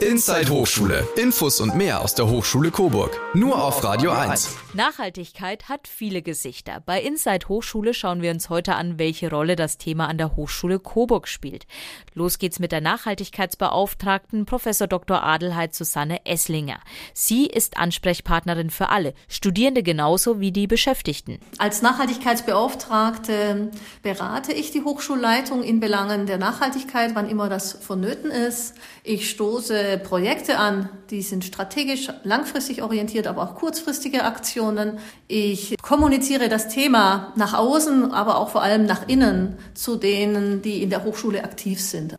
Inside Hochschule. Infos und mehr aus der Hochschule Coburg. Nur auf Radio 1. Nachhaltigkeit hat viele Gesichter. Bei Inside Hochschule schauen wir uns heute an, welche Rolle das Thema an der Hochschule Coburg spielt. Los geht's mit der Nachhaltigkeitsbeauftragten Professor Dr. Adelheid Susanne Esslinger. Sie ist Ansprechpartnerin für alle, Studierende genauso wie die Beschäftigten. Als Nachhaltigkeitsbeauftragte berate ich die Hochschulleitung in Belangen der Nachhaltigkeit, wann immer das vonnöten ist. Ich stoße Projekte an, die sind strategisch, langfristig orientiert, aber auch kurzfristige Aktionen. Ich kommuniziere das Thema nach außen, aber auch vor allem nach innen zu denen, die in der Hochschule aktiv sind.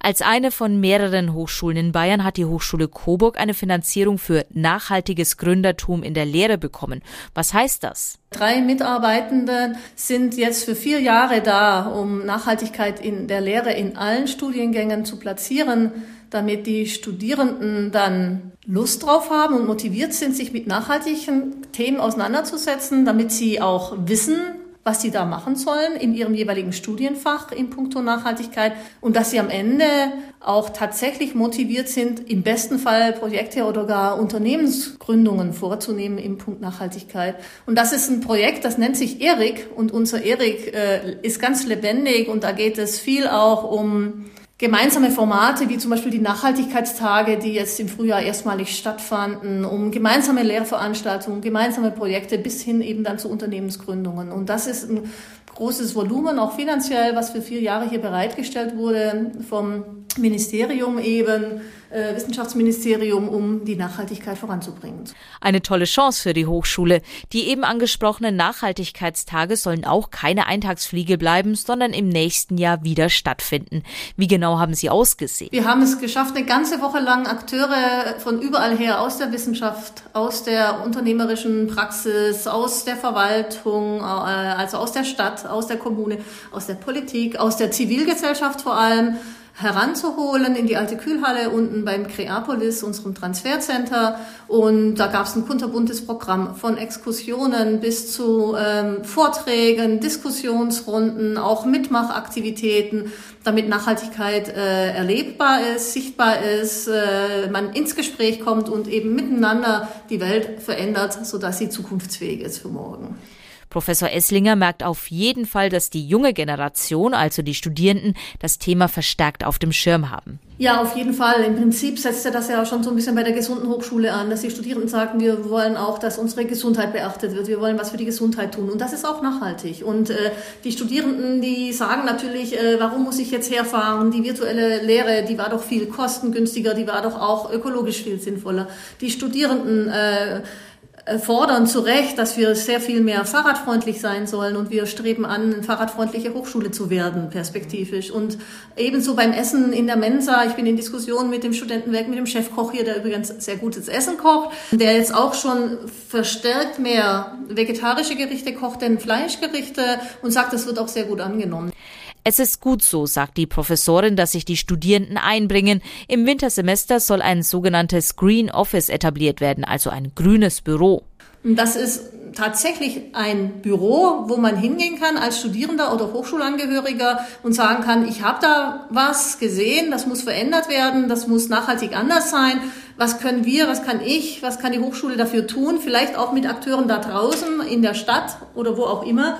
Als eine von mehreren Hochschulen in Bayern hat die Hochschule Coburg eine Finanzierung für nachhaltiges Gründertum in der Lehre bekommen. Was heißt das? Drei Mitarbeitende sind jetzt für vier Jahre da, um Nachhaltigkeit in der Lehre in allen Studiengängen zu platzieren damit die Studierenden dann Lust drauf haben und motiviert sind, sich mit nachhaltigen Themen auseinanderzusetzen, damit sie auch wissen, was sie da machen sollen in ihrem jeweiligen Studienfach in puncto Nachhaltigkeit und dass sie am Ende auch tatsächlich motiviert sind, im besten Fall Projekte oder gar Unternehmensgründungen vorzunehmen im Punkt Nachhaltigkeit. Und das ist ein Projekt, das nennt sich ERIC und unser ERIC äh, ist ganz lebendig und da geht es viel auch um gemeinsame Formate wie zum Beispiel die Nachhaltigkeitstage, die jetzt im Frühjahr erstmalig stattfanden, um gemeinsame Lehrveranstaltungen, gemeinsame Projekte bis hin eben dann zu Unternehmensgründungen. Und das ist ein großes Volumen, auch finanziell, was für vier Jahre hier bereitgestellt wurde vom Ministerium eben, äh, Wissenschaftsministerium, um die Nachhaltigkeit voranzubringen. Eine tolle Chance für die Hochschule. Die eben angesprochenen Nachhaltigkeitstage sollen auch keine Eintagsfliege bleiben, sondern im nächsten Jahr wieder stattfinden. Wie genau haben sie ausgesehen? Wir haben es geschafft, eine ganze Woche lang Akteure von überall her aus der Wissenschaft, aus der unternehmerischen Praxis, aus der Verwaltung, äh, also aus der Stadt, aus der Kommune, aus der Politik, aus der Zivilgesellschaft vor allem, heranzuholen in die alte Kühlhalle unten beim Creapolis, unserem Transfercenter. Und da gab es ein kunterbuntes Programm von Exkursionen bis zu ähm, Vorträgen, Diskussionsrunden, auch Mitmachaktivitäten, damit Nachhaltigkeit äh, erlebbar ist, sichtbar ist, äh, man ins Gespräch kommt und eben miteinander die Welt verändert, sodass sie zukunftsfähig ist für morgen. Professor Esslinger merkt auf jeden Fall, dass die junge Generation, also die Studierenden, das Thema verstärkt auf dem Schirm haben. Ja, auf jeden Fall. Im Prinzip setzt er das ja auch schon so ein bisschen bei der gesunden Hochschule an, dass die Studierenden sagen, wir wollen auch, dass unsere Gesundheit beachtet wird. Wir wollen was für die Gesundheit tun. Und das ist auch nachhaltig. Und äh, die Studierenden, die sagen natürlich, äh, warum muss ich jetzt herfahren? Die virtuelle Lehre, die war doch viel kostengünstiger, die war doch auch ökologisch viel sinnvoller. Die Studierenden äh, fordern zu Recht, dass wir sehr viel mehr fahrradfreundlich sein sollen und wir streben an, eine fahrradfreundliche Hochschule zu werden, perspektivisch. Und ebenso beim Essen in der Mensa. Ich bin in Diskussion mit dem Studentenwerk, mit dem Chefkoch hier, der übrigens sehr gutes Essen kocht, der jetzt auch schon verstärkt mehr vegetarische Gerichte kocht denn Fleischgerichte und sagt, das wird auch sehr gut angenommen. Es ist gut so, sagt die Professorin, dass sich die Studierenden einbringen. Im Wintersemester soll ein sogenanntes Green Office etabliert werden, also ein grünes Büro. Das ist tatsächlich ein Büro, wo man hingehen kann als Studierender oder Hochschulangehöriger und sagen kann, ich habe da was gesehen, das muss verändert werden, das muss nachhaltig anders sein. Was können wir, was kann ich, was kann die Hochschule dafür tun? Vielleicht auch mit Akteuren da draußen in der Stadt oder wo auch immer.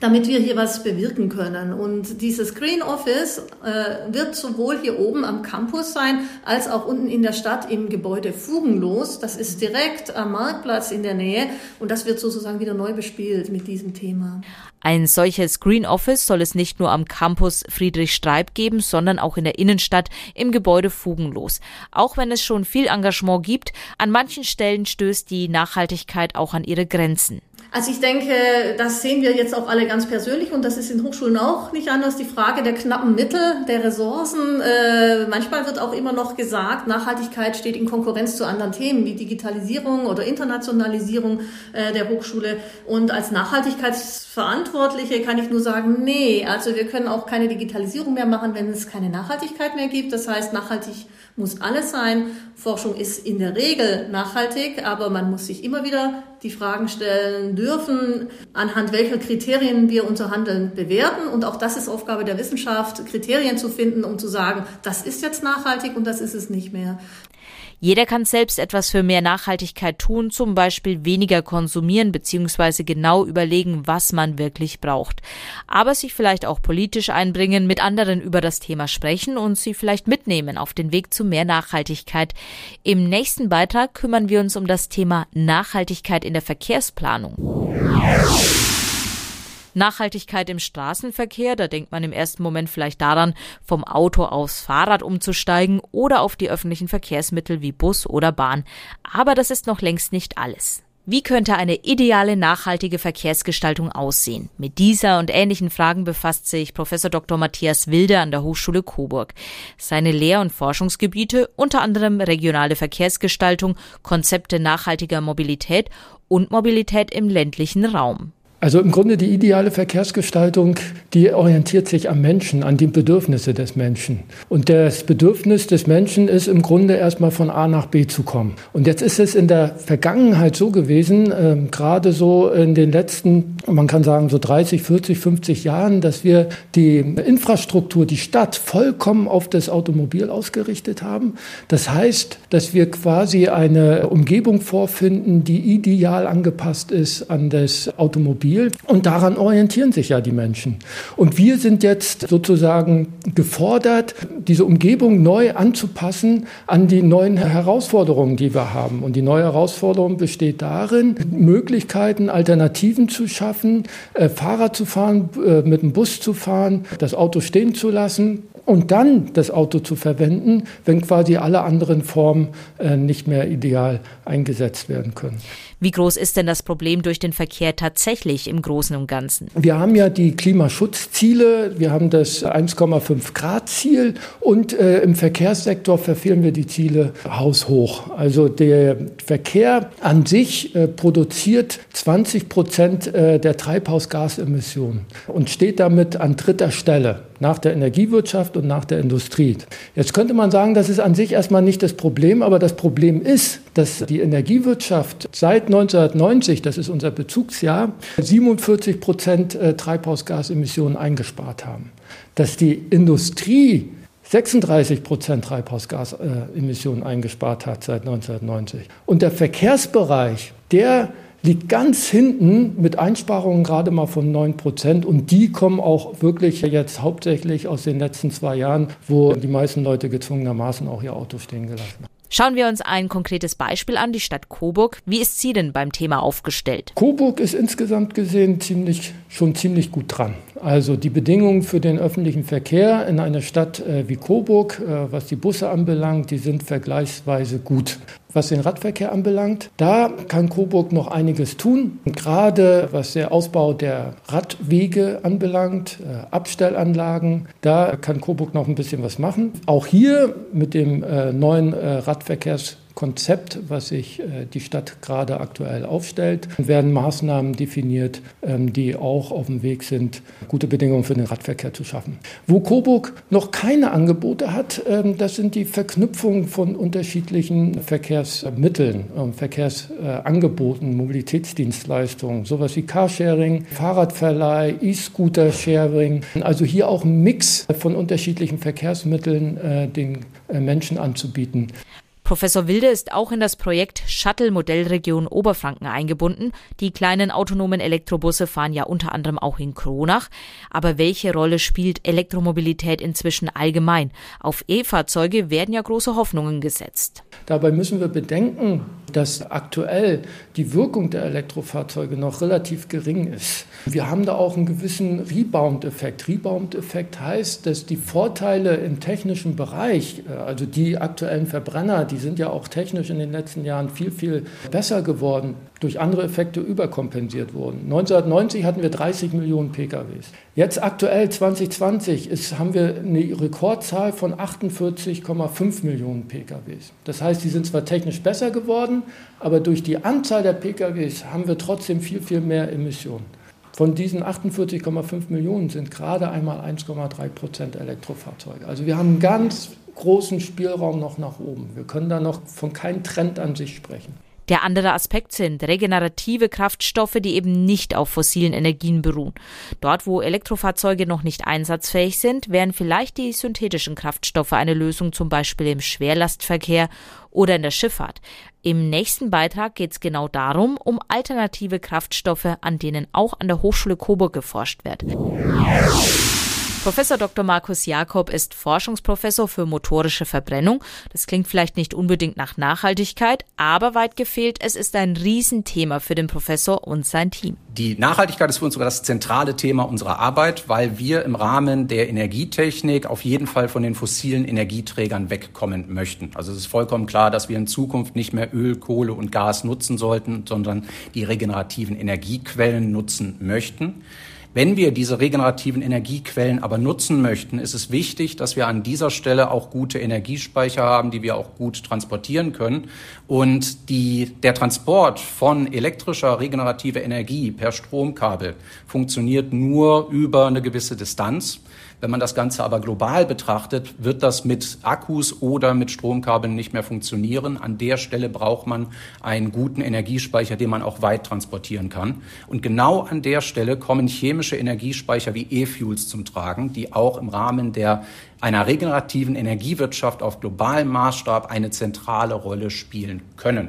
Damit wir hier was bewirken können. Und dieses Green Office äh, wird sowohl hier oben am Campus sein, als auch unten in der Stadt im Gebäude Fugenlos. Das ist direkt am Marktplatz in der Nähe und das wird sozusagen wieder neu bespielt mit diesem Thema. Ein solches Green Office soll es nicht nur am Campus Friedrich Streib geben, sondern auch in der Innenstadt im Gebäude Fugenlos. Auch wenn es schon viel Engagement gibt, an manchen Stellen stößt die Nachhaltigkeit auch an ihre Grenzen. Also ich denke, das sehen wir jetzt auch alle ganz persönlich und das ist in Hochschulen auch nicht anders. Die Frage der knappen Mittel, der Ressourcen. Äh, manchmal wird auch immer noch gesagt, Nachhaltigkeit steht in Konkurrenz zu anderen Themen wie Digitalisierung oder Internationalisierung äh, der Hochschule. Und als Nachhaltigkeitsverantwortliche kann ich nur sagen, nee, also wir können auch keine Digitalisierung mehr machen, wenn es keine Nachhaltigkeit mehr gibt. Das heißt, nachhaltig muss alles sein. Forschung ist in der Regel nachhaltig, aber man muss sich immer wieder die Fragen stellen dürfen, anhand welcher Kriterien wir unser Handeln bewerten. Und auch das ist Aufgabe der Wissenschaft, Kriterien zu finden, um zu sagen, das ist jetzt nachhaltig und das ist es nicht mehr. Jeder kann selbst etwas für mehr Nachhaltigkeit tun, zum Beispiel weniger konsumieren bzw. genau überlegen, was man wirklich braucht. Aber sich vielleicht auch politisch einbringen, mit anderen über das Thema sprechen und sie vielleicht mitnehmen auf den Weg zu mehr Nachhaltigkeit. Im nächsten Beitrag kümmern wir uns um das Thema Nachhaltigkeit in der Verkehrsplanung. Nachhaltigkeit im Straßenverkehr, da denkt man im ersten Moment vielleicht daran, vom Auto aufs Fahrrad umzusteigen oder auf die öffentlichen Verkehrsmittel wie Bus oder Bahn. Aber das ist noch längst nicht alles. Wie könnte eine ideale nachhaltige Verkehrsgestaltung aussehen? Mit dieser und ähnlichen Fragen befasst sich Professor Dr. Matthias Wilde an der Hochschule Coburg. Seine Lehr- und Forschungsgebiete unter anderem regionale Verkehrsgestaltung, Konzepte nachhaltiger Mobilität und Mobilität im ländlichen Raum. Also im Grunde die ideale Verkehrsgestaltung, die orientiert sich am Menschen, an die Bedürfnisse des Menschen. Und das Bedürfnis des Menschen ist im Grunde erstmal von A nach B zu kommen. Und jetzt ist es in der Vergangenheit so gewesen, äh, gerade so in den letzten, man kann sagen so 30, 40, 50 Jahren, dass wir die Infrastruktur, die Stadt vollkommen auf das Automobil ausgerichtet haben. Das heißt, dass wir quasi eine Umgebung vorfinden, die ideal angepasst ist an das Automobil. Automobil. Und daran orientieren sich ja die Menschen. Und wir sind jetzt sozusagen gefordert, diese Umgebung neu anzupassen an die neuen Herausforderungen, die wir haben. Und die neue Herausforderung besteht darin, Möglichkeiten, Alternativen zu schaffen, äh, Fahrrad zu fahren, äh, mit dem Bus zu fahren, das Auto stehen zu lassen und dann das Auto zu verwenden, wenn quasi alle anderen Formen äh, nicht mehr ideal eingesetzt werden können. Wie groß ist denn das Problem durch den Verkehr tatsächlich im Großen und Ganzen? Wir haben ja die Klimaschutzziele, wir haben das 1,5 Grad Ziel und äh, im Verkehrssektor verfehlen wir die Ziele haushoch. Also der Verkehr an sich äh, produziert 20 Prozent äh, der Treibhausgasemissionen und steht damit an dritter Stelle nach der Energiewirtschaft und nach der Industrie. Jetzt könnte man sagen, das ist an sich erstmal nicht das Problem, aber das Problem ist, dass die Energiewirtschaft seit 1990, das ist unser Bezugsjahr, 47 Prozent äh, Treibhausgasemissionen eingespart haben. Dass die Industrie 36 Prozent Treibhausgasemissionen eingespart hat seit 1990. Und der Verkehrsbereich, der liegt ganz hinten mit Einsparungen gerade mal von 9 Prozent. Und die kommen auch wirklich jetzt hauptsächlich aus den letzten zwei Jahren, wo die meisten Leute gezwungenermaßen auch ihr Auto stehen gelassen. Schauen wir uns ein konkretes Beispiel an, die Stadt Coburg. Wie ist sie denn beim Thema aufgestellt? Coburg ist insgesamt gesehen ziemlich, schon ziemlich gut dran. Also die Bedingungen für den öffentlichen Verkehr in einer Stadt äh, wie Coburg, äh, was die Busse anbelangt, die sind vergleichsweise gut. Was den Radverkehr anbelangt, da kann Coburg noch einiges tun. Und gerade was der Ausbau der Radwege anbelangt, äh, Abstellanlagen, da kann Coburg noch ein bisschen was machen. Auch hier mit dem neuen Radverkehrs Konzept, was sich äh, die Stadt gerade aktuell aufstellt, werden Maßnahmen definiert, ähm, die auch auf dem Weg sind, gute Bedingungen für den Radverkehr zu schaffen. Wo Coburg noch keine Angebote hat, ähm, das sind die Verknüpfungen von unterschiedlichen Verkehrsmitteln, ähm, Verkehrsangeboten, Mobilitätsdienstleistungen, sowas wie Carsharing, Fahrradverleih, E-Scooter-Sharing. Also hier auch ein Mix von unterschiedlichen Verkehrsmitteln äh, den äh, Menschen anzubieten. Professor Wilde ist auch in das Projekt Shuttle Modellregion Oberfranken eingebunden. Die kleinen autonomen Elektrobusse fahren ja unter anderem auch in Kronach. Aber welche Rolle spielt Elektromobilität inzwischen allgemein? Auf E-Fahrzeuge werden ja große Hoffnungen gesetzt. Dabei müssen wir bedenken, dass aktuell die Wirkung der Elektrofahrzeuge noch relativ gering ist. Wir haben da auch einen gewissen Rebound-Effekt. Rebound-Effekt heißt, dass die Vorteile im technischen Bereich, äh, also die aktuellen Verbrenner, die sind ja auch technisch in den letzten Jahren viel, viel besser geworden, durch andere Effekte überkompensiert wurden. 1990 hatten wir 30 Millionen PKWs. Jetzt aktuell 2020 ist, haben wir eine Rekordzahl von 48,5 Millionen PKWs. Das heißt, die sind zwar technisch besser geworden, aber durch die Anzahl der PKWs haben wir trotzdem viel, viel mehr Emissionen. Von diesen 48,5 Millionen sind gerade einmal 1,3 Prozent Elektrofahrzeuge. Also wir haben einen ganz großen Spielraum noch nach oben. Wir können da noch von keinem Trend an sich sprechen. Der andere Aspekt sind regenerative Kraftstoffe, die eben nicht auf fossilen Energien beruhen. Dort, wo Elektrofahrzeuge noch nicht einsatzfähig sind, wären vielleicht die synthetischen Kraftstoffe eine Lösung, zum Beispiel im Schwerlastverkehr oder in der Schifffahrt. Im nächsten Beitrag geht es genau darum, um alternative Kraftstoffe, an denen auch an der Hochschule Coburg geforscht wird. Professor Dr. Markus Jakob ist Forschungsprofessor für motorische Verbrennung. Das klingt vielleicht nicht unbedingt nach Nachhaltigkeit, aber weit gefehlt, es ist ein Riesenthema für den Professor und sein Team. Die Nachhaltigkeit ist für uns sogar das zentrale Thema unserer Arbeit, weil wir im Rahmen der Energietechnik auf jeden Fall von den fossilen Energieträgern wegkommen möchten. Also es ist vollkommen klar, dass wir in Zukunft nicht mehr Öl, Kohle und Gas nutzen sollten, sondern die regenerativen Energiequellen nutzen möchten. Wenn wir diese regenerativen Energiequellen aber nutzen möchten, ist es wichtig, dass wir an dieser Stelle auch gute Energiespeicher haben, die wir auch gut transportieren können. Und die, der Transport von elektrischer regenerativer Energie per Stromkabel funktioniert nur über eine gewisse Distanz. Wenn man das Ganze aber global betrachtet, wird das mit Akkus oder mit Stromkabeln nicht mehr funktionieren. An der Stelle braucht man einen guten Energiespeicher, den man auch weit transportieren kann. Und genau an der Stelle kommen chemische Energiespeicher wie E-Fuels zum Tragen, die auch im Rahmen der einer regenerativen Energiewirtschaft auf globalem Maßstab eine zentrale Rolle spielen können.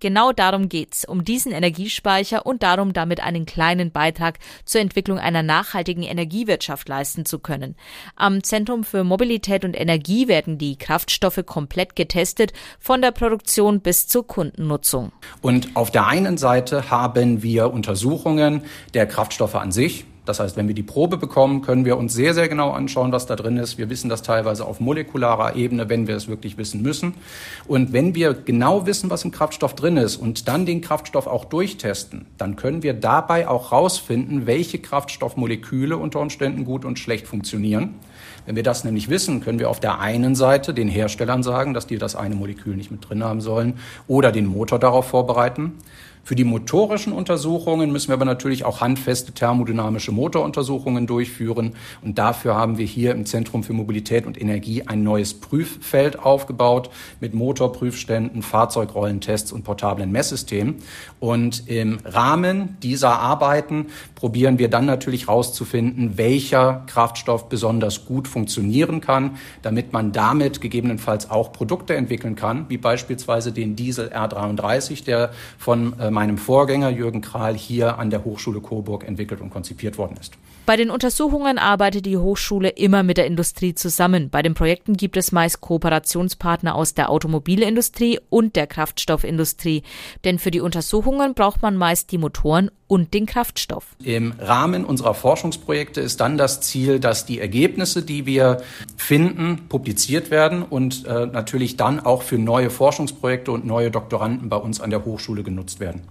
Genau darum geht's, um diesen Energiespeicher und darum, damit einen kleinen Beitrag zur Entwicklung einer nachhaltigen Energiewirtschaft leisten zu können. Am Zentrum für Mobilität und Energie werden die Kraftstoffe komplett getestet, von der Produktion bis zur Kundennutzung. Und auf der einen Seite haben wir Untersuchungen der Kraftstoffe an sich, das heißt, wenn wir die Probe bekommen, können wir uns sehr, sehr genau anschauen, was da drin ist. Wir wissen das teilweise auf molekularer Ebene, wenn wir es wirklich wissen müssen. Und wenn wir genau wissen, was im Kraftstoff drin ist und dann den Kraftstoff auch durchtesten, dann können wir dabei auch rausfinden, welche Kraftstoffmoleküle unter Umständen gut und schlecht funktionieren. Wenn wir das nämlich wissen, können wir auf der einen Seite den Herstellern sagen, dass die das eine Molekül nicht mit drin haben sollen oder den Motor darauf vorbereiten. Für die motorischen Untersuchungen müssen wir aber natürlich auch handfeste thermodynamische Motoruntersuchungen durchführen. Und dafür haben wir hier im Zentrum für Mobilität und Energie ein neues Prüffeld aufgebaut mit Motorprüfständen, Fahrzeugrollentests und portablen Messsystemen. Und im Rahmen dieser Arbeiten probieren wir dann natürlich herauszufinden, welcher Kraftstoff besonders gut funktionieren kann, damit man damit gegebenenfalls auch Produkte entwickeln kann, wie beispielsweise den Diesel R33, der von ähm, meinem Vorgänger Jürgen Kral hier an der Hochschule Coburg entwickelt und konzipiert worden ist. Bei den Untersuchungen arbeitet die Hochschule immer mit der Industrie zusammen. Bei den Projekten gibt es meist Kooperationspartner aus der Automobilindustrie und der Kraftstoffindustrie. Denn für die Untersuchungen braucht man meist die Motoren und den Kraftstoff. Im Rahmen unserer Forschungsprojekte ist dann das Ziel, dass die Ergebnisse, die wir finden, publiziert werden und äh, natürlich dann auch für neue Forschungsprojekte und neue Doktoranden bei uns an der Hochschule genutzt werden.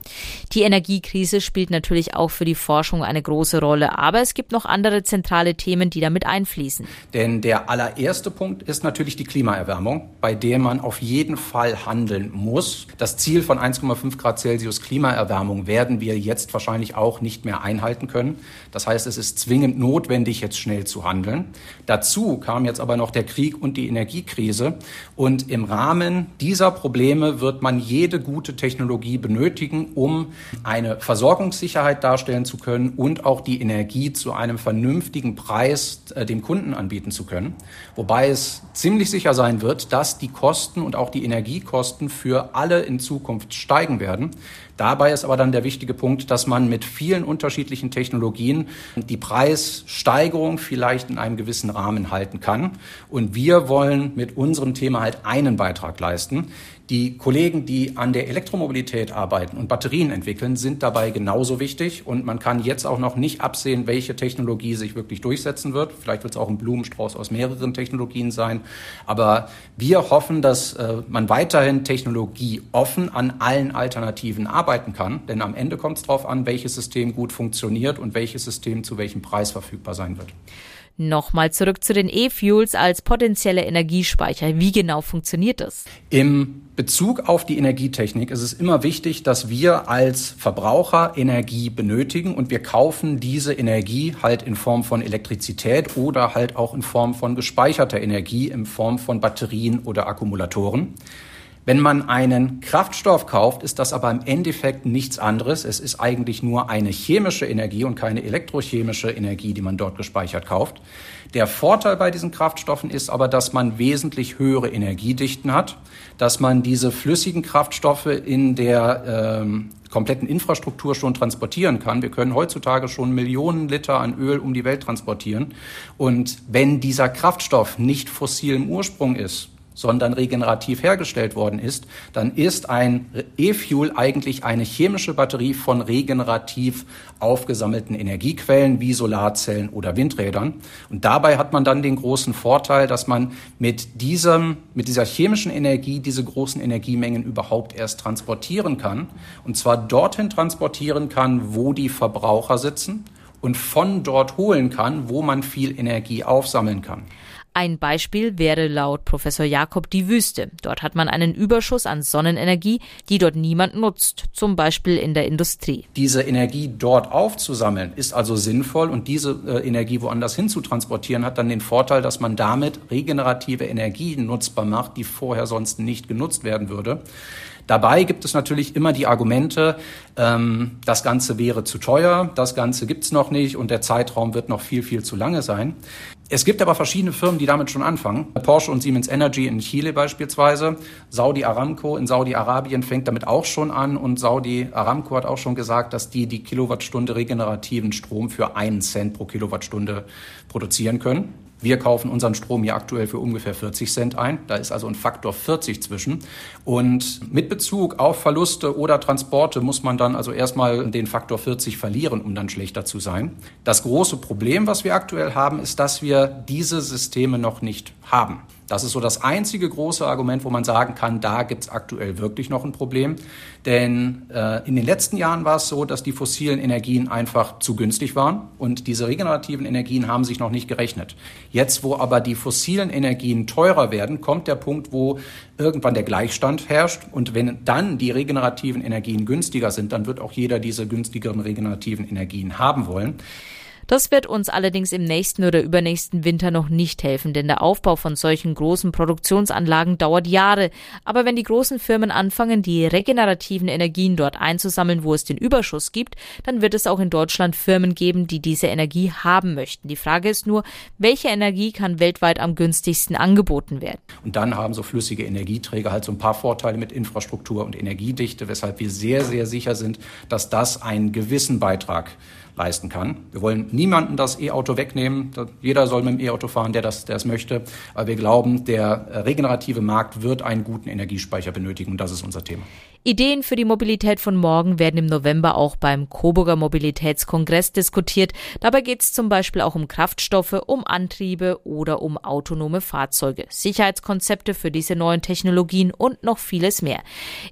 Die Energiekrise spielt natürlich auch für die Forschung eine große Rolle, aber es gibt noch andere zentrale Themen, die damit einfließen. Denn der allererste Punkt ist natürlich die Klimaerwärmung, bei der man auf jeden Fall handeln muss. Das Ziel von 1,5 Grad Celsius Klimaerwärmung werden wir jetzt wahrscheinlich auch nicht mehr einhalten können. Das heißt, es ist zwingend notwendig, jetzt schnell zu handeln. Dazu kam jetzt aber noch der Krieg und die Energiekrise. Und im Rahmen dieser Probleme wird man jede gute Technologie benötigen, um eine Versorgungssicherheit darstellen zu können und auch die Energie zu einem vernünftigen Preis äh, dem Kunden anbieten zu können. Wobei es ziemlich sicher sein wird, dass die Kosten und auch die Energiekosten für alle in Zukunft steigen werden. Dabei ist aber dann der wichtige Punkt, dass man mit vielen unterschiedlichen Technologien die Preissteigerung vielleicht in einem gewissen Rahmen halten kann. Und wir wollen mit unserem Thema halt einen Beitrag leisten. Die Kollegen, die an der Elektromobilität arbeiten und Batterien entwickeln, sind dabei genauso wichtig. Und man kann jetzt auch noch nicht absehen, welche Technologie sich wirklich durchsetzen wird. Vielleicht wird es auch ein Blumenstrauß aus mehreren Technologien sein. Aber wir hoffen, dass äh, man weiterhin technologieoffen an allen Alternativen arbeiten kann. Denn am Ende kommt es darauf an, welches System gut funktioniert und welches System zu welchem Preis verfügbar sein wird. Nochmal zurück zu den E-Fuels als potenzielle Energiespeicher. Wie genau funktioniert das? Im Bezug auf die Energietechnik ist es immer wichtig, dass wir als Verbraucher Energie benötigen und wir kaufen diese Energie halt in Form von Elektrizität oder halt auch in Form von gespeicherter Energie in Form von Batterien oder Akkumulatoren. Wenn man einen Kraftstoff kauft, ist das aber im Endeffekt nichts anderes. Es ist eigentlich nur eine chemische Energie und keine elektrochemische Energie, die man dort gespeichert kauft. Der Vorteil bei diesen Kraftstoffen ist aber, dass man wesentlich höhere Energiedichten hat, dass man diese flüssigen Kraftstoffe in der ähm, kompletten Infrastruktur schon transportieren kann. Wir können heutzutage schon Millionen Liter an Öl um die Welt transportieren. Und wenn dieser Kraftstoff nicht fossilem Ursprung ist, sondern regenerativ hergestellt worden ist, dann ist ein E-Fuel eigentlich eine chemische Batterie von regenerativ aufgesammelten Energiequellen wie Solarzellen oder Windrädern. Und dabei hat man dann den großen Vorteil, dass man mit diesem, mit dieser chemischen Energie diese großen Energiemengen überhaupt erst transportieren kann. Und zwar dorthin transportieren kann, wo die Verbraucher sitzen und von dort holen kann, wo man viel Energie aufsammeln kann. Ein Beispiel wäre laut Professor Jakob die Wüste. Dort hat man einen Überschuss an Sonnenenergie, die dort niemand nutzt, zum Beispiel in der Industrie. Diese Energie dort aufzusammeln ist also sinnvoll und diese äh, Energie woanders hin zu transportieren hat dann den Vorteil, dass man damit regenerative Energie nutzbar macht, die vorher sonst nicht genutzt werden würde. Dabei gibt es natürlich immer die Argumente, ähm, das Ganze wäre zu teuer, das Ganze gibt's noch nicht und der Zeitraum wird noch viel, viel zu lange sein. Es gibt aber verschiedene Firmen, die damit schon anfangen. Porsche und Siemens Energy in Chile beispielsweise. Saudi Aramco in Saudi-Arabien fängt damit auch schon an und Saudi Aramco hat auch schon gesagt, dass die die Kilowattstunde regenerativen Strom für einen Cent pro Kilowattstunde produzieren können. Wir kaufen unseren Strom hier aktuell für ungefähr 40 Cent ein. Da ist also ein Faktor 40 zwischen. Und mit Bezug auf Verluste oder Transporte muss man dann also erstmal den Faktor 40 verlieren, um dann schlechter zu sein. Das große Problem, was wir aktuell haben, ist, dass wir diese Systeme noch nicht haben. Das ist so das einzige große Argument, wo man sagen kann, da gibt es aktuell wirklich noch ein Problem. Denn äh, in den letzten Jahren war es so, dass die fossilen Energien einfach zu günstig waren und diese regenerativen Energien haben sich noch nicht gerechnet. Jetzt, wo aber die fossilen Energien teurer werden, kommt der Punkt, wo irgendwann der Gleichstand herrscht und wenn dann die regenerativen Energien günstiger sind, dann wird auch jeder diese günstigeren regenerativen Energien haben wollen. Das wird uns allerdings im nächsten oder übernächsten Winter noch nicht helfen, denn der Aufbau von solchen großen Produktionsanlagen dauert Jahre. Aber wenn die großen Firmen anfangen, die regenerativen Energien dort einzusammeln, wo es den Überschuss gibt, dann wird es auch in Deutschland Firmen geben, die diese Energie haben möchten. Die Frage ist nur, welche Energie kann weltweit am günstigsten angeboten werden? Und dann haben so flüssige Energieträger halt so ein paar Vorteile mit Infrastruktur und Energiedichte, weshalb wir sehr, sehr sicher sind, dass das einen gewissen Beitrag leisten kann. Wir wollen niemanden das E-Auto wegnehmen. Jeder soll mit dem E-Auto fahren, der das, der es möchte. Aber wir glauben, der regenerative Markt wird einen guten Energiespeicher benötigen und das ist unser Thema. Ideen für die Mobilität von morgen werden im November auch beim Coburger Mobilitätskongress diskutiert. Dabei geht es zum Beispiel auch um Kraftstoffe, um Antriebe oder um autonome Fahrzeuge, Sicherheitskonzepte für diese neuen Technologien und noch vieles mehr.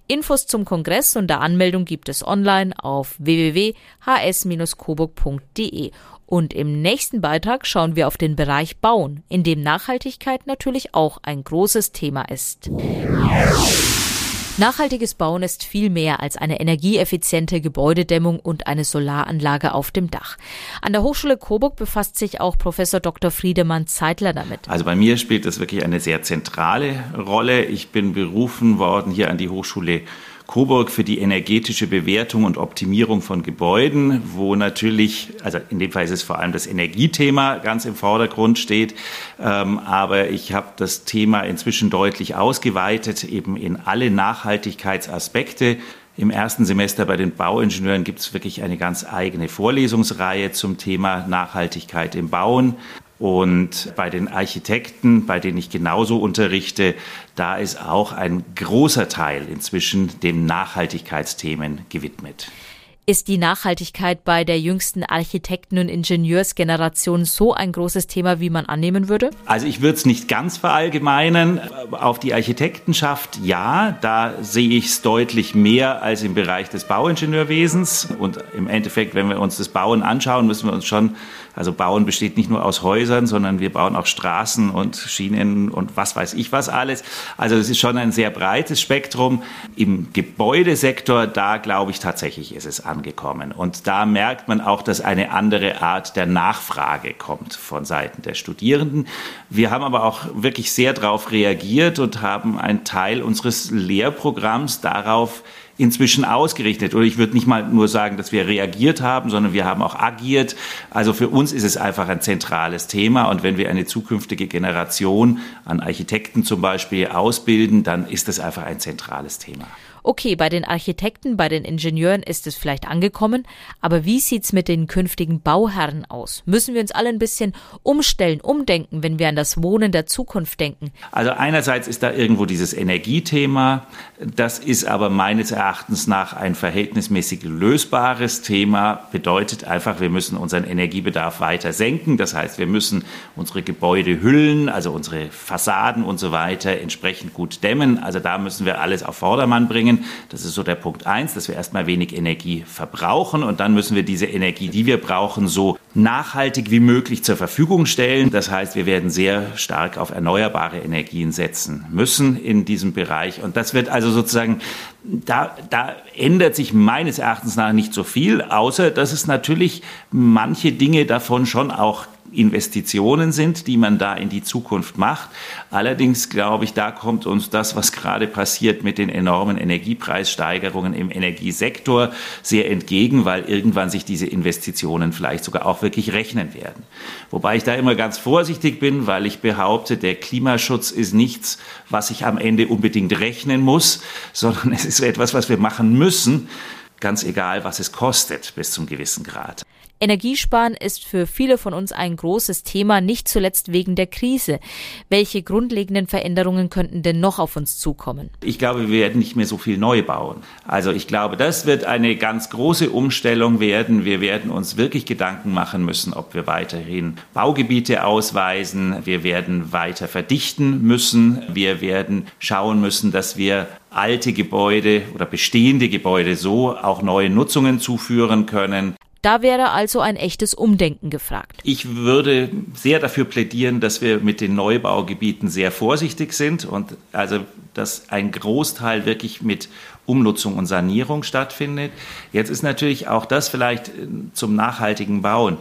Infos zum Kongress und der Anmeldung gibt es online auf www.hs-coburg.de. Und im nächsten Beitrag schauen wir auf den Bereich Bauen, in dem Nachhaltigkeit natürlich auch ein großes Thema ist. Nachhaltiges Bauen ist viel mehr als eine energieeffiziente Gebäudedämmung und eine Solaranlage auf dem Dach. An der Hochschule Coburg befasst sich auch Professor Dr. Friedemann Zeitler damit. Also bei mir spielt das wirklich eine sehr zentrale Rolle. Ich bin berufen worden hier an die Hochschule Coburg für die energetische Bewertung und Optimierung von Gebäuden, wo natürlich, also in dem Fall ist es vor allem das Energiethema ganz im Vordergrund steht, ähm, aber ich habe das Thema inzwischen deutlich ausgeweitet, eben in alle Nachhaltigkeitsaspekte. Im ersten Semester bei den Bauingenieuren gibt es wirklich eine ganz eigene Vorlesungsreihe zum Thema Nachhaltigkeit im Bauen. Und bei den Architekten, bei denen ich genauso unterrichte, da ist auch ein großer Teil inzwischen dem Nachhaltigkeitsthemen gewidmet. Ist die Nachhaltigkeit bei der jüngsten Architekten- und Ingenieursgeneration so ein großes Thema, wie man annehmen würde? Also ich würde es nicht ganz verallgemeinern. Auf die Architektenschaft ja, da sehe ich es deutlich mehr als im Bereich des Bauingenieurwesens. Und im Endeffekt, wenn wir uns das Bauen anschauen, müssen wir uns schon Also Bauen besteht nicht nur aus Häusern, sondern wir bauen auch Straßen und Schienen und was weiß ich was alles. Also es ist schon ein sehr breites Spektrum. Im Gebäudesektor, da glaube ich tatsächlich ist es angekommen. Und da merkt man auch, dass eine andere Art der Nachfrage kommt von Seiten der Studierenden. Wir haben aber auch wirklich sehr darauf reagiert und haben einen Teil unseres Lehrprogramms darauf inzwischen ausgerichtet. Oder ich würde nicht mal nur sagen, dass wir reagiert haben, sondern wir haben auch agiert. Also für uns ist es einfach ein zentrales Thema. Und wenn wir eine zukünftige Generation an Architekten zum Beispiel ausbilden, dann ist das einfach ein zentrales Thema. Okay, bei den Architekten, bei den Ingenieuren ist es vielleicht angekommen, aber wie sieht's mit den künftigen Bauherren aus? Müssen wir uns alle ein bisschen umstellen, umdenken, wenn wir an das Wohnen der Zukunft denken? Also einerseits ist da irgendwo dieses Energiethema, das ist aber meines Erachtens nach ein verhältnismäßig lösbares Thema, bedeutet einfach, wir müssen unseren Energiebedarf weiter senken, das heißt, wir müssen unsere Gebäude hüllen, also unsere Fassaden und so weiter entsprechend gut dämmen, also da müssen wir alles auf Vordermann bringen bringen. Das ist so der Punkt eins, dass wir erstmal wenig Energie verbrauchen und dann müssen wir diese Energie, die wir brauchen, so nachhaltig wie möglich zur Verfügung stellen. Das heißt, wir werden sehr stark auf erneuerbare Energien setzen müssen in diesem Bereich. Und das wird also sozusagen, da, da ändert sich meines Erachtens nach nicht so viel, außer dass es natürlich manche Dinge davon schon auch Investitionen sind, die man da in die Zukunft macht. Allerdings glaube ich, da kommt uns das, was gerade passiert mit den enormen Energiepreissteigerungen im Energiesektor sehr entgegen, weil irgendwann sich diese Investitionen vielleicht sogar auch wirklich rechnen werden. Wobei ich da immer ganz vorsichtig bin, weil ich behaupte, der Klimaschutz ist nichts, was sich am Ende unbedingt rechnen muss, sondern es ist etwas, was wir machen müssen, ganz egal, was es kostet, bis zum gewissen Grad. Energiesparen ist für viele von uns ein großes Thema, nicht zuletzt wegen der Krise. Welche grundlegenden Veränderungen könnten denn noch auf uns zukommen? Ich glaube, wir werden nicht mehr so viel neu bauen. Also ich glaube, das wird eine ganz große Umstellung werden. Wir werden uns wirklich Gedanken machen müssen, ob wir weiterhin Baugebiete ausweisen. Wir werden weiter verdichten müssen. Wir werden schauen müssen, dass wir alte Gebäude oder bestehende Gebäude so auch neue Nutzungen zuführen können. Da wäre also ein echtes Umdenken gefragt. Ich würde sehr dafür plädieren, dass wir mit den Neubaugebieten sehr vorsichtig sind und also, dass ein Großteil wirklich mit Umnutzung und Sanierung stattfindet. Jetzt ist natürlich auch das vielleicht äh, zum nachhaltigen Bauen.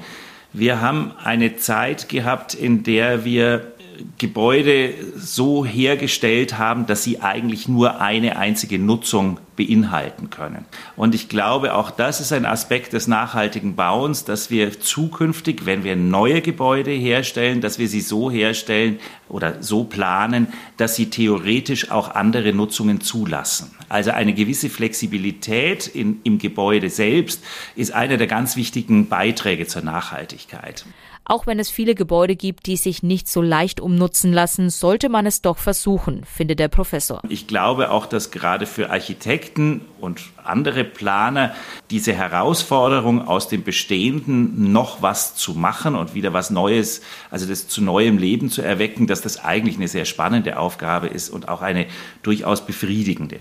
Wir haben eine Zeit gehabt, in der wir Gebäude so hergestellt haben, dass sie eigentlich nur eine einzige Nutzung beinhalten können. Und ich glaube, auch das ist ein Aspekt des nachhaltigen Bauens, dass wir zukünftig, wenn wir neue Gebäude herstellen, dass wir sie so herstellen oder so planen, dass sie theoretisch auch andere Nutzungen zulassen. Also eine gewisse Flexibilität in, im Gebäude selbst ist einer der ganz wichtigen Beiträge zur Nachhaltigkeit. Auch wenn es viele Gebäude gibt, die sich nicht so leicht umnutzen lassen, sollte man es doch versuchen, findet der Professor. Ich glaube auch, dass gerade für Architekten und andere Planer diese Herausforderung aus dem Bestehenden noch was zu machen und wieder was Neues, also das zu neuem Leben zu erwecken, dass das eigentlich eine sehr spannende Aufgabe ist und auch eine durchaus befriedigende.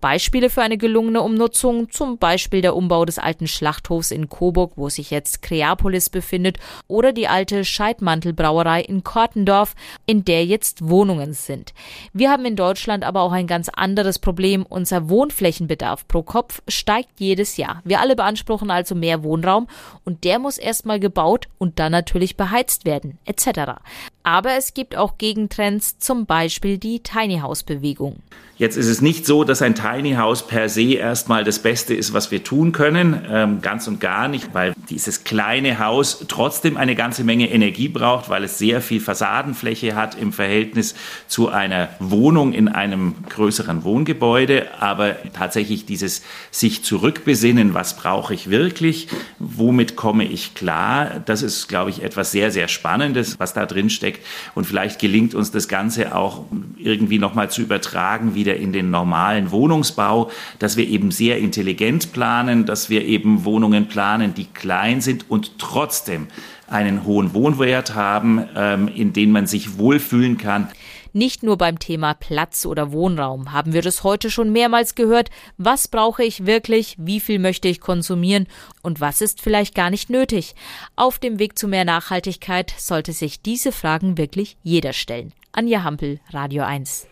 Beispiele für eine gelungene Umnutzung, zum Beispiel der Umbau des alten Schlachthofs in Coburg, wo sich jetzt Kreapolis befindet, oder die alte Scheidmantelbrauerei in Kortendorf, in der jetzt Wohnungen sind. Wir haben in Deutschland aber auch ein ganz anderes Problem. Unser Wohnflächenbedarf pro Kopf steigt jedes Jahr. Wir alle beanspruchen also mehr Wohnraum und der muss erstmal gebaut und dann natürlich beheizt werden, etc. Aber es gibt auch Gegentrends, zum Beispiel die Tiny House Bewegung. Jetzt ist es nicht so, dass ein Tiny House per se erstmal das Beste ist, was wir tun können. Ähm, ganz und gar nicht, weil dieses kleine Haus trotzdem eine ganze Menge Energie braucht, weil es sehr viel Fassadenfläche hat im Verhältnis zu einer Wohnung in einem größeren Wohngebäude. Aber tatsächlich dieses sich zurückbesinnen, was brauche ich wirklich, womit komme ich klar, das ist, glaube ich, etwas sehr, sehr Spannendes, was da drin steckt. Und vielleicht gelingt uns das Ganze auch irgendwie nochmal zu übertragen, wie wieder in den normalen Wohnungsbau, dass wir eben sehr intelligent planen, dass wir eben Wohnungen planen, die klein sind und trotzdem einen hohen Wohnwert haben, ähm, in denen man sich wohlfühlen kann. Nicht nur beim Thema Platz oder Wohnraum haben wir das heute schon mehrmals gehört. Was brauche ich wirklich? Wie viel möchte ich konsumieren? Und was ist vielleicht gar nicht nötig? Auf dem Weg zu mehr Nachhaltigkeit sollte sich diese Fragen wirklich jeder stellen. Anja Hampel, Radio 1.